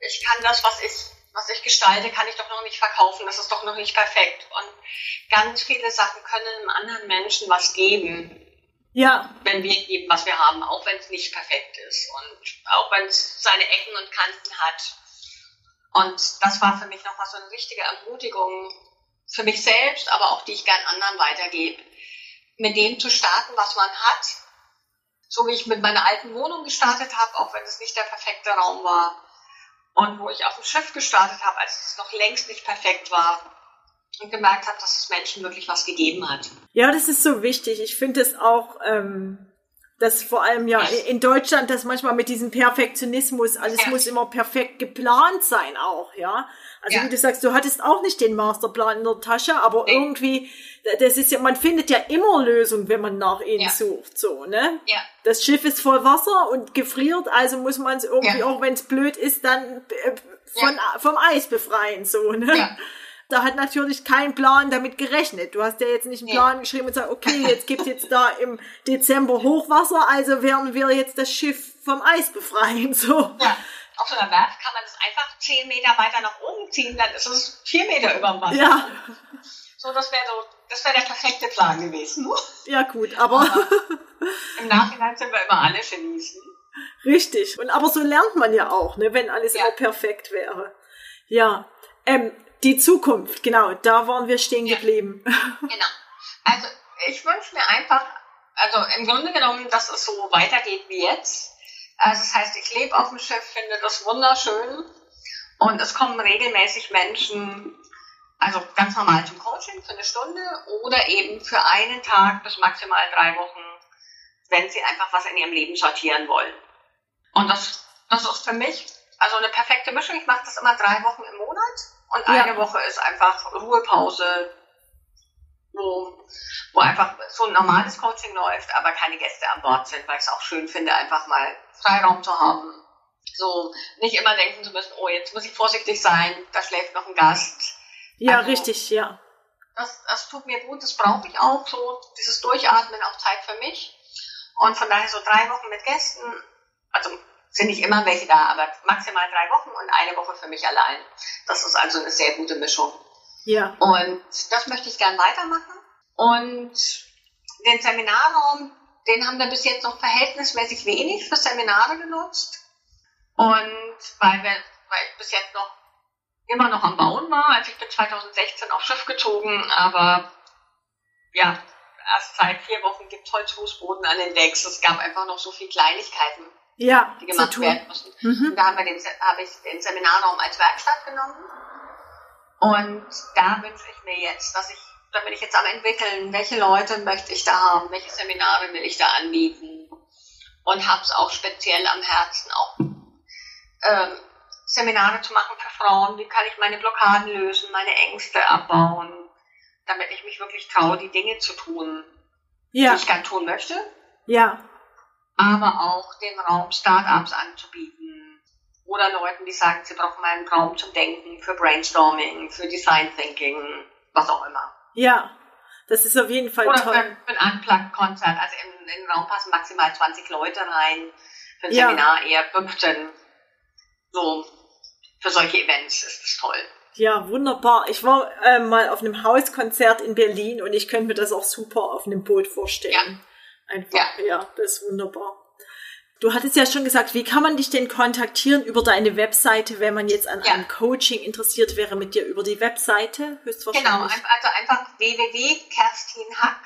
ich kann das, was ich was ich gestalte, kann ich doch noch nicht verkaufen, das ist doch noch nicht perfekt. Und ganz viele Sachen können einem anderen Menschen was geben. Ja. Wenn wir geben, was wir haben, auch wenn es nicht perfekt ist und auch wenn es seine Ecken und Kanten hat. Und das war für mich nochmal so eine richtige Ermutigung für mich selbst, aber auch die ich gern anderen weitergebe. Mit dem zu starten, was man hat. So wie ich mit meiner alten Wohnung gestartet habe, auch wenn es nicht der perfekte Raum war und wo ich auf dem Schiff gestartet habe, als es noch längst nicht perfekt war und gemerkt habe, dass es Menschen wirklich was gegeben hat. Ja, das ist so wichtig. Ich finde es auch, ähm, dass vor allem ja in Deutschland, dass manchmal mit diesem Perfektionismus, alles ja. muss immer perfekt geplant sein auch, ja. Also ja. wie du sagst, du hattest auch nicht den Masterplan in der Tasche, aber nee. irgendwie, das ist ja, man findet ja immer Lösungen, wenn man nach ihnen ja. sucht, so, ne? Ja. Das Schiff ist voll Wasser und gefriert, also muss man es irgendwie, auch wenn es blöd ist, dann äh, von, vom Eis befreien, so, ne? Ja. Da hat natürlich kein Plan damit gerechnet. Du hast ja jetzt nicht einen Plan geschrieben und gesagt, okay, jetzt gibt jetzt da im Dezember Hochwasser, also werden wir jetzt das Schiff vom Eis befreien, so. Ja auf so einer Werft kann man das einfach zehn Meter weiter nach oben ziehen, dann ist es vier Meter über dem Wasser. Ja. So, das wäre so, das wäre der perfekte Plan gewesen. Ja, gut, aber, aber im Nachhinein sind wir immer alle Genies. Richtig. Und aber so lernt man ja auch, ne, wenn alles ja. immer perfekt wäre. Ja. Ähm, die Zukunft, genau, da waren wir stehen ja. geblieben. Genau. Also ich wünsche mir einfach, also im Grunde genommen, dass es so weitergeht wie jetzt. Also das heißt, ich lebe auf dem Schiff, finde das wunderschön und es kommen regelmäßig Menschen, also ganz normal zum Coaching für eine Stunde oder eben für einen Tag bis maximal drei Wochen wenn sie einfach was in ihrem Leben sortieren wollen. Und das, das ist für mich also eine perfekte Mischung. Ich mache das immer drei Wochen im Monat und ja. eine Woche ist einfach Ruhepause, wo, wo einfach so ein normales Coaching läuft, aber keine Gäste an Bord sind, weil ich es auch schön finde, einfach mal Freiraum zu haben. So, nicht immer denken zu müssen, oh, jetzt muss ich vorsichtig sein, da schläft noch ein Gast. Ja, also, richtig, ja. Das, das tut mir gut, das brauche ich auch, so dieses Durchatmen, auch Zeit für mich. Und von daher so drei Wochen mit Gästen, also sind nicht immer welche da, aber maximal drei Wochen und eine Woche für mich allein. Das ist also eine sehr gute Mischung. Ja. Und das möchte ich gern weitermachen. Und den Seminarraum, den haben wir bis jetzt noch verhältnismäßig wenig für Seminare genutzt. Und weil wir, weil ich bis jetzt noch immer noch am Bauen war, also ich bin 2016 aufs Schiff gezogen, aber ja, erst seit vier Wochen gibt es Holzfußboden an den Decks. Es gab einfach noch so viele Kleinigkeiten, ja, die gemacht werden mussten. Mhm. Und da haben wir den, habe ich den Seminarraum als Werkstatt genommen. Und da wünsche ich mir jetzt, dass ich, da bin ich jetzt am entwickeln, welche Leute möchte ich da haben, welche Seminare will ich da anbieten. Und habe es auch speziell am Herzen, auch ähm, Seminare zu machen für Frauen, wie kann ich meine Blockaden lösen, meine Ängste abbauen, damit ich mich wirklich traue, die Dinge zu tun, ja. die ich gern tun möchte. Ja. Aber auch den Raum Startups anzubieten oder Leuten, die sagen, sie brauchen einen Raum zum Denken, für Brainstorming, für Design Thinking, was auch immer. Ja, das ist auf jeden Fall oder toll. Für, für ein Unplugged-Konzert, also in, in den Raum passen maximal 20 Leute rein, für ein ja. Seminar eher 15. So, für solche Events ist es toll. Ja, wunderbar. Ich war äh, mal auf einem Hauskonzert in Berlin und ich könnte mir das auch super auf einem Boot vorstellen. Ja. Einfach, ja. ja, das ist wunderbar. Du hattest ja schon gesagt, wie kann man dich denn kontaktieren über deine Webseite, wenn man jetzt an ja. einem Coaching interessiert wäre mit dir über die Webseite? Höchstwahrscheinlich. Genau, also einfach www.kerstinhack,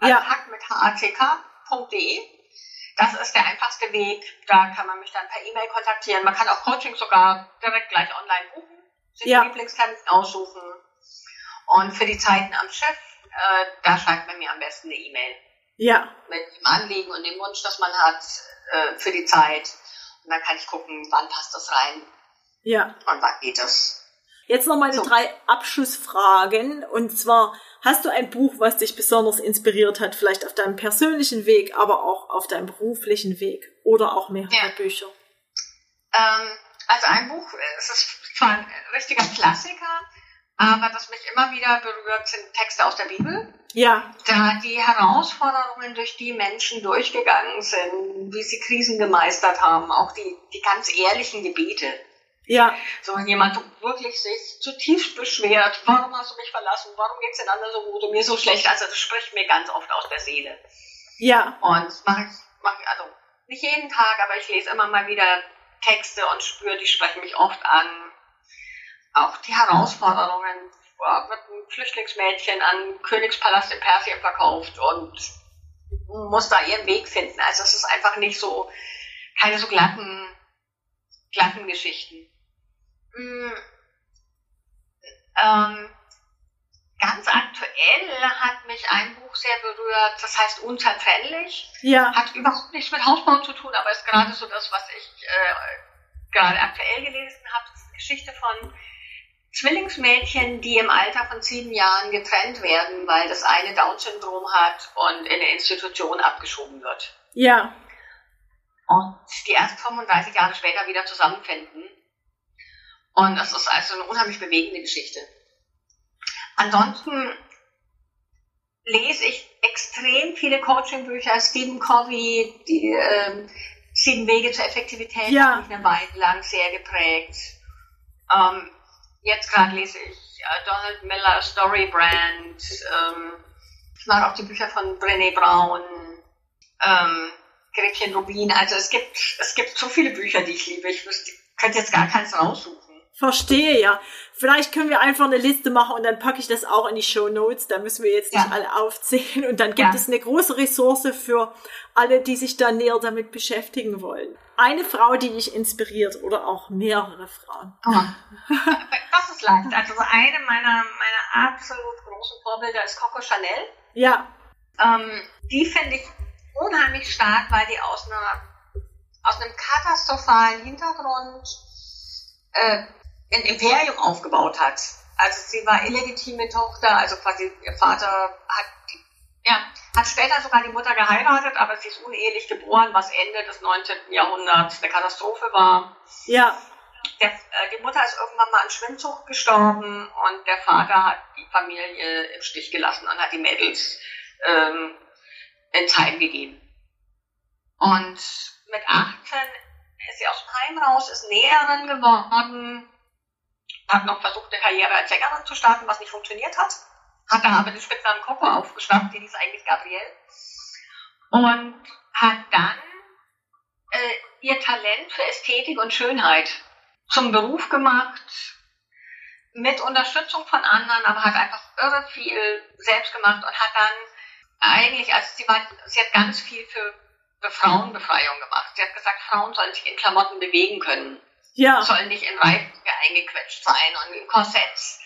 also ja. hack mit hack.de das ist der einfachste Weg. Da kann man mich dann per E-Mail kontaktieren. Man kann auch Coaching sogar direkt gleich online buchen, sich ja. Lieblingstermin aussuchen. Und für die Zeiten am Schiff, äh, da schreibt man mir am besten eine E-Mail. Ja. Mit dem Anliegen und dem Wunsch, das man hat äh, für die Zeit. Und dann kann ich gucken, wann passt das rein. Ja. Und wann geht das. Jetzt noch meine so. drei Abschlussfragen. Und zwar, hast du ein Buch, was dich besonders inspiriert hat, vielleicht auf deinem persönlichen Weg, aber auch auf deinem beruflichen Weg? Oder auch mehrere ja. Bücher? Ähm, also ein Buch, es ist zwar ein richtiger Klassiker, aber was mich immer wieder berührt, sind Texte aus der Bibel. Ja. Da die Herausforderungen, durch die Menschen durchgegangen sind, wie sie Krisen gemeistert haben, auch die, die ganz ehrlichen Gebete ja. So, wenn jemand wirklich sich zutiefst beschwert, warum hast du mich verlassen, warum geht es den anderen so gut und mir so schlecht, also das spricht mir ganz oft aus der Seele. Ja. Und das mache ich, mach ich, also nicht jeden Tag, aber ich lese immer mal wieder Texte und spüre, die sprechen mich oft an. Auch die Herausforderungen, wird ein Flüchtlingsmädchen an Königspalast in Persien verkauft und muss da ihren Weg finden. Also es ist einfach nicht so, keine so glatten, glatten Geschichten. Mm. Ähm, ganz aktuell hat mich ein Buch sehr berührt, das heißt Unzertrennlich. Ja. Hat überhaupt nichts mit Hausbau zu tun, aber ist gerade so das, was ich äh, gerade aktuell gelesen habe. Das ist eine Geschichte von Zwillingsmädchen, die im Alter von sieben Jahren getrennt werden, weil das eine Down-Syndrom hat und in eine Institution abgeschoben wird. Ja. Und die erst 35 Jahre später wieder zusammenfinden und das ist also eine unheimlich bewegende Geschichte. Ansonsten lese ich extrem viele Coaching-Bücher, Stephen Covey, die äh, Sieben Wege zur Effektivität, ja. mich eine Weile lang sehr geprägt. Ähm, jetzt gerade lese ich Donald Miller, Storybrand. Ähm, ich mag auch die Bücher von Brené Brown, ähm, Gretchen Rubin. Also es gibt, es gibt so viele Bücher, die ich liebe. Ich wüsste, könnte jetzt gar keins raussuchen. Verstehe, ja. Vielleicht können wir einfach eine Liste machen und dann packe ich das auch in die Show Notes. Da müssen wir jetzt nicht ja. alle aufzählen. Und dann gibt ja. es eine große Ressource für alle, die sich da näher damit beschäftigen wollen. Eine Frau, die dich inspiriert oder auch mehrere Frauen. Oh. das ist leicht. Also eine meiner, meiner absolut großen Vorbilder ist Coco Chanel. Ja. Ähm, die finde ich unheimlich stark, weil die aus, einer, aus einem katastrophalen Hintergrund äh, ein Imperium aufgebaut hat. Also sie war illegitime Tochter, also quasi ihr Vater hat, ja, hat später sogar die Mutter geheiratet, aber sie ist unehelich geboren, was Ende des 19. Jahrhunderts eine Katastrophe war. Ja. Der, äh, die Mutter ist irgendwann mal an Schwindsucht gestorben und der Vater hat die Familie im Stich gelassen und hat die Mädels ähm, ins Heim gegeben. Und mit 18 ist sie aus dem Heim raus, ist Näherin geworden, hat noch versucht, eine Karriere als Sängerin zu starten, was nicht funktioniert hat. Hat da aber den Spitznamen Coco aufgeschnappt, die ist eigentlich Gabrielle. Und hat dann äh, ihr Talent für Ästhetik und Schönheit zum Beruf gemacht, mit Unterstützung von anderen, aber hat einfach irre viel selbst gemacht und hat dann eigentlich, also sie, war, sie hat ganz viel für Frauenbefreiung gemacht. Sie hat gesagt, Frauen sollen sich in Klamotten bewegen können. Ja. Sollen nicht in Reifen eingequetscht sein und in Korsetts.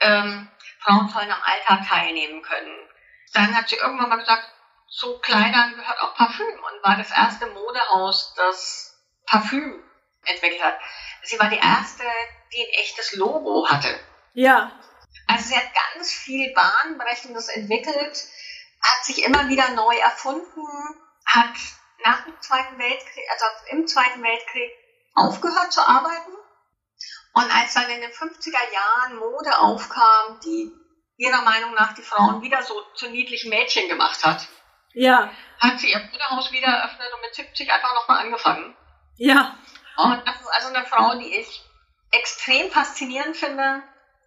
Ähm, Frauen sollen am Alltag teilnehmen können. Dann hat sie irgendwann mal gesagt, zu Kleidern gehört auch Parfüm und war das erste Modehaus, das Parfüm entwickelt hat. Sie war die erste, die ein echtes Logo hatte. Ja. Also sie hat ganz viel Bahnbrechendes entwickelt, hat sich immer wieder neu erfunden, hat nach dem Zweiten Weltkrieg, also im Zweiten Weltkrieg aufgehört zu arbeiten. Und als dann in den 50er Jahren Mode aufkam, die ihrer Meinung nach die Frauen wieder so zu niedlichen Mädchen gemacht hat, Ja. hat sie ihr Modehaus wieder eröffnet und mit 70 einfach nochmal angefangen. Ja. Und das ist also eine Frau, die ich extrem faszinierend finde.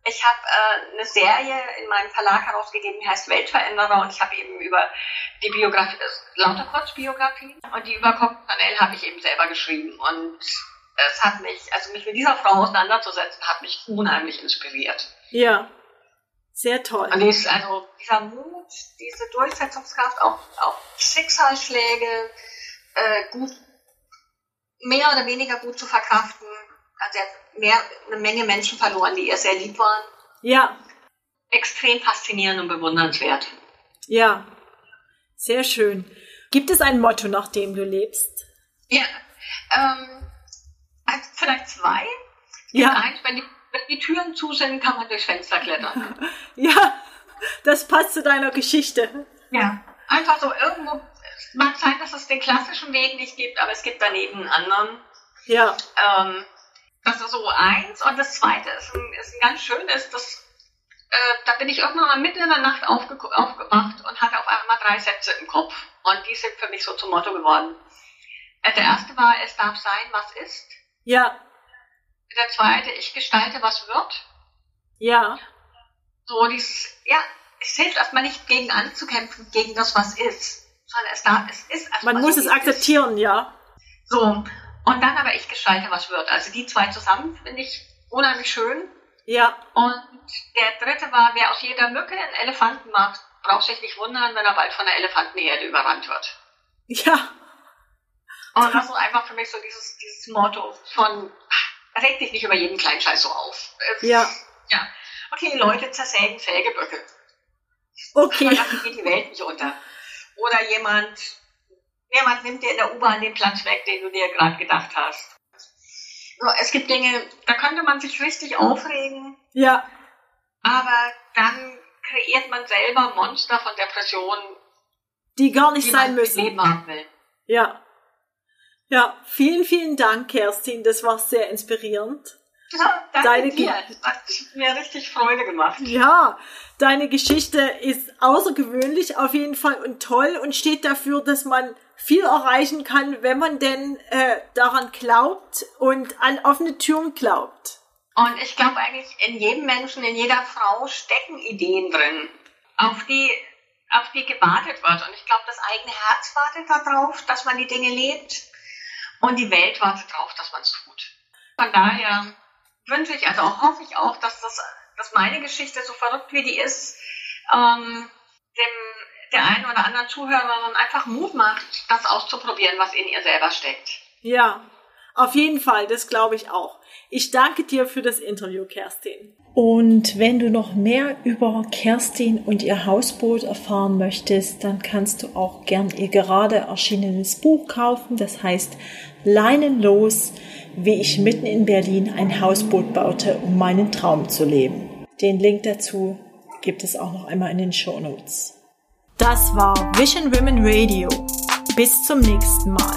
Ich habe äh, eine Serie in meinem Verlag herausgegeben, die heißt Weltveränderer und ich habe eben über die Biografie, das lauter Kurzbiografien und die über Coco Chanel habe ich eben selber geschrieben und es hat mich, also mich mit dieser Frau auseinanderzusetzen, hat mich unheimlich inspiriert. Ja. Sehr toll. Und dies, also dieser Mut, diese Durchsetzungskraft, auch, auch Schicksalsschläge äh, gut, mehr oder weniger gut zu verkraften. Also er hat mehr, eine Menge Menschen verloren, die ihr sehr lieb waren. Ja. Extrem faszinierend und bewundernswert. Ja. Sehr schön. Gibt es ein Motto, nach dem du lebst? Ja, ähm, vielleicht zwei. Ja. Eins, wenn die, wenn die Türen zu sind, kann man durchs Fenster klettern. Ja. Das passt zu deiner Geschichte. Ja, einfach so irgendwo. Es mag sein, dass es den klassischen Weg nicht gibt, aber es gibt daneben einen anderen. Ja. Ähm, das ist so eins. Und das zweite ist ein, ist ein ganz schönes, das, äh, da bin ich irgendwann mal mitten in der Nacht aufge aufgewacht und hatte auf einmal drei Sätze im Kopf. Und die sind für mich so zum Motto geworden. Äh, der erste war, es darf sein, was ist. Ja. Der zweite, ich gestalte, was wird. Ja. So dieses, ja, es hilft erstmal nicht gegen anzukämpfen, gegen das, was ist. Sondern es darf, es ist erstmal Man muss es wie ist. akzeptieren, ja. So. Und dann aber ich gestalte, was wird. Also die zwei zusammen finde ich unheimlich schön. Ja. Und der dritte war, wer aus jeder Mücke einen Elefanten macht, braucht sich nicht wundern, wenn er bald von der Elefantenherde überrannt wird. Ja. Und das ist einfach für mich so dieses, dieses Motto von, reg dich nicht über jeden kleinen Scheiß so auf. Ja. Ja. Okay, Leute zersägen Sägeböcke. Okay. Dafür geht die Welt nicht unter. Oder jemand, jemand nimmt dir in der U-Bahn den Platz weg, den du dir gerade gedacht hast. So, es gibt Dinge, da könnte man sich richtig aufregen, Ja. aber dann kreiert man selber Monster von Depressionen, Die gar nicht die sein müssen. Leben haben will. Ja. Ja. Vielen, vielen Dank, Kerstin. Das war sehr inspirierend. Ja, danke Deine dir. Hat mir richtig Freude gemacht. Ja, deine Geschichte ist außergewöhnlich auf jeden Fall und toll und steht dafür, dass man viel erreichen kann, wenn man denn äh, daran glaubt und an offene Türen glaubt. Und ich glaube eigentlich, in jedem Menschen, in jeder Frau stecken Ideen drin, auf die, auf die gewartet wird. Und ich glaube, das eigene Herz wartet darauf, dass man die Dinge lebt. Und die Welt wartet darauf, dass man es tut. Von daher wünsche ich, also auch hoffe ich auch, dass das, dass meine Geschichte, so verrückt wie die ist, ähm, dem, der einen oder anderen Zuhörerin einfach Mut macht, das auszuprobieren, was in ihr selber steckt. Ja, Auf jeden Fall, das glaube ich auch. Ich danke dir für das Interview, Kerstin. Und wenn du noch mehr über Kerstin und ihr Hausboot erfahren möchtest, dann kannst du auch gern ihr gerade erschienenes Buch kaufen. Das heißt Leinenlos, wie ich mitten in Berlin ein Hausboot baute, um meinen Traum zu leben. Den Link dazu gibt es auch noch einmal in den Show Notes. Das war Vision Women Radio. Bis zum nächsten Mal.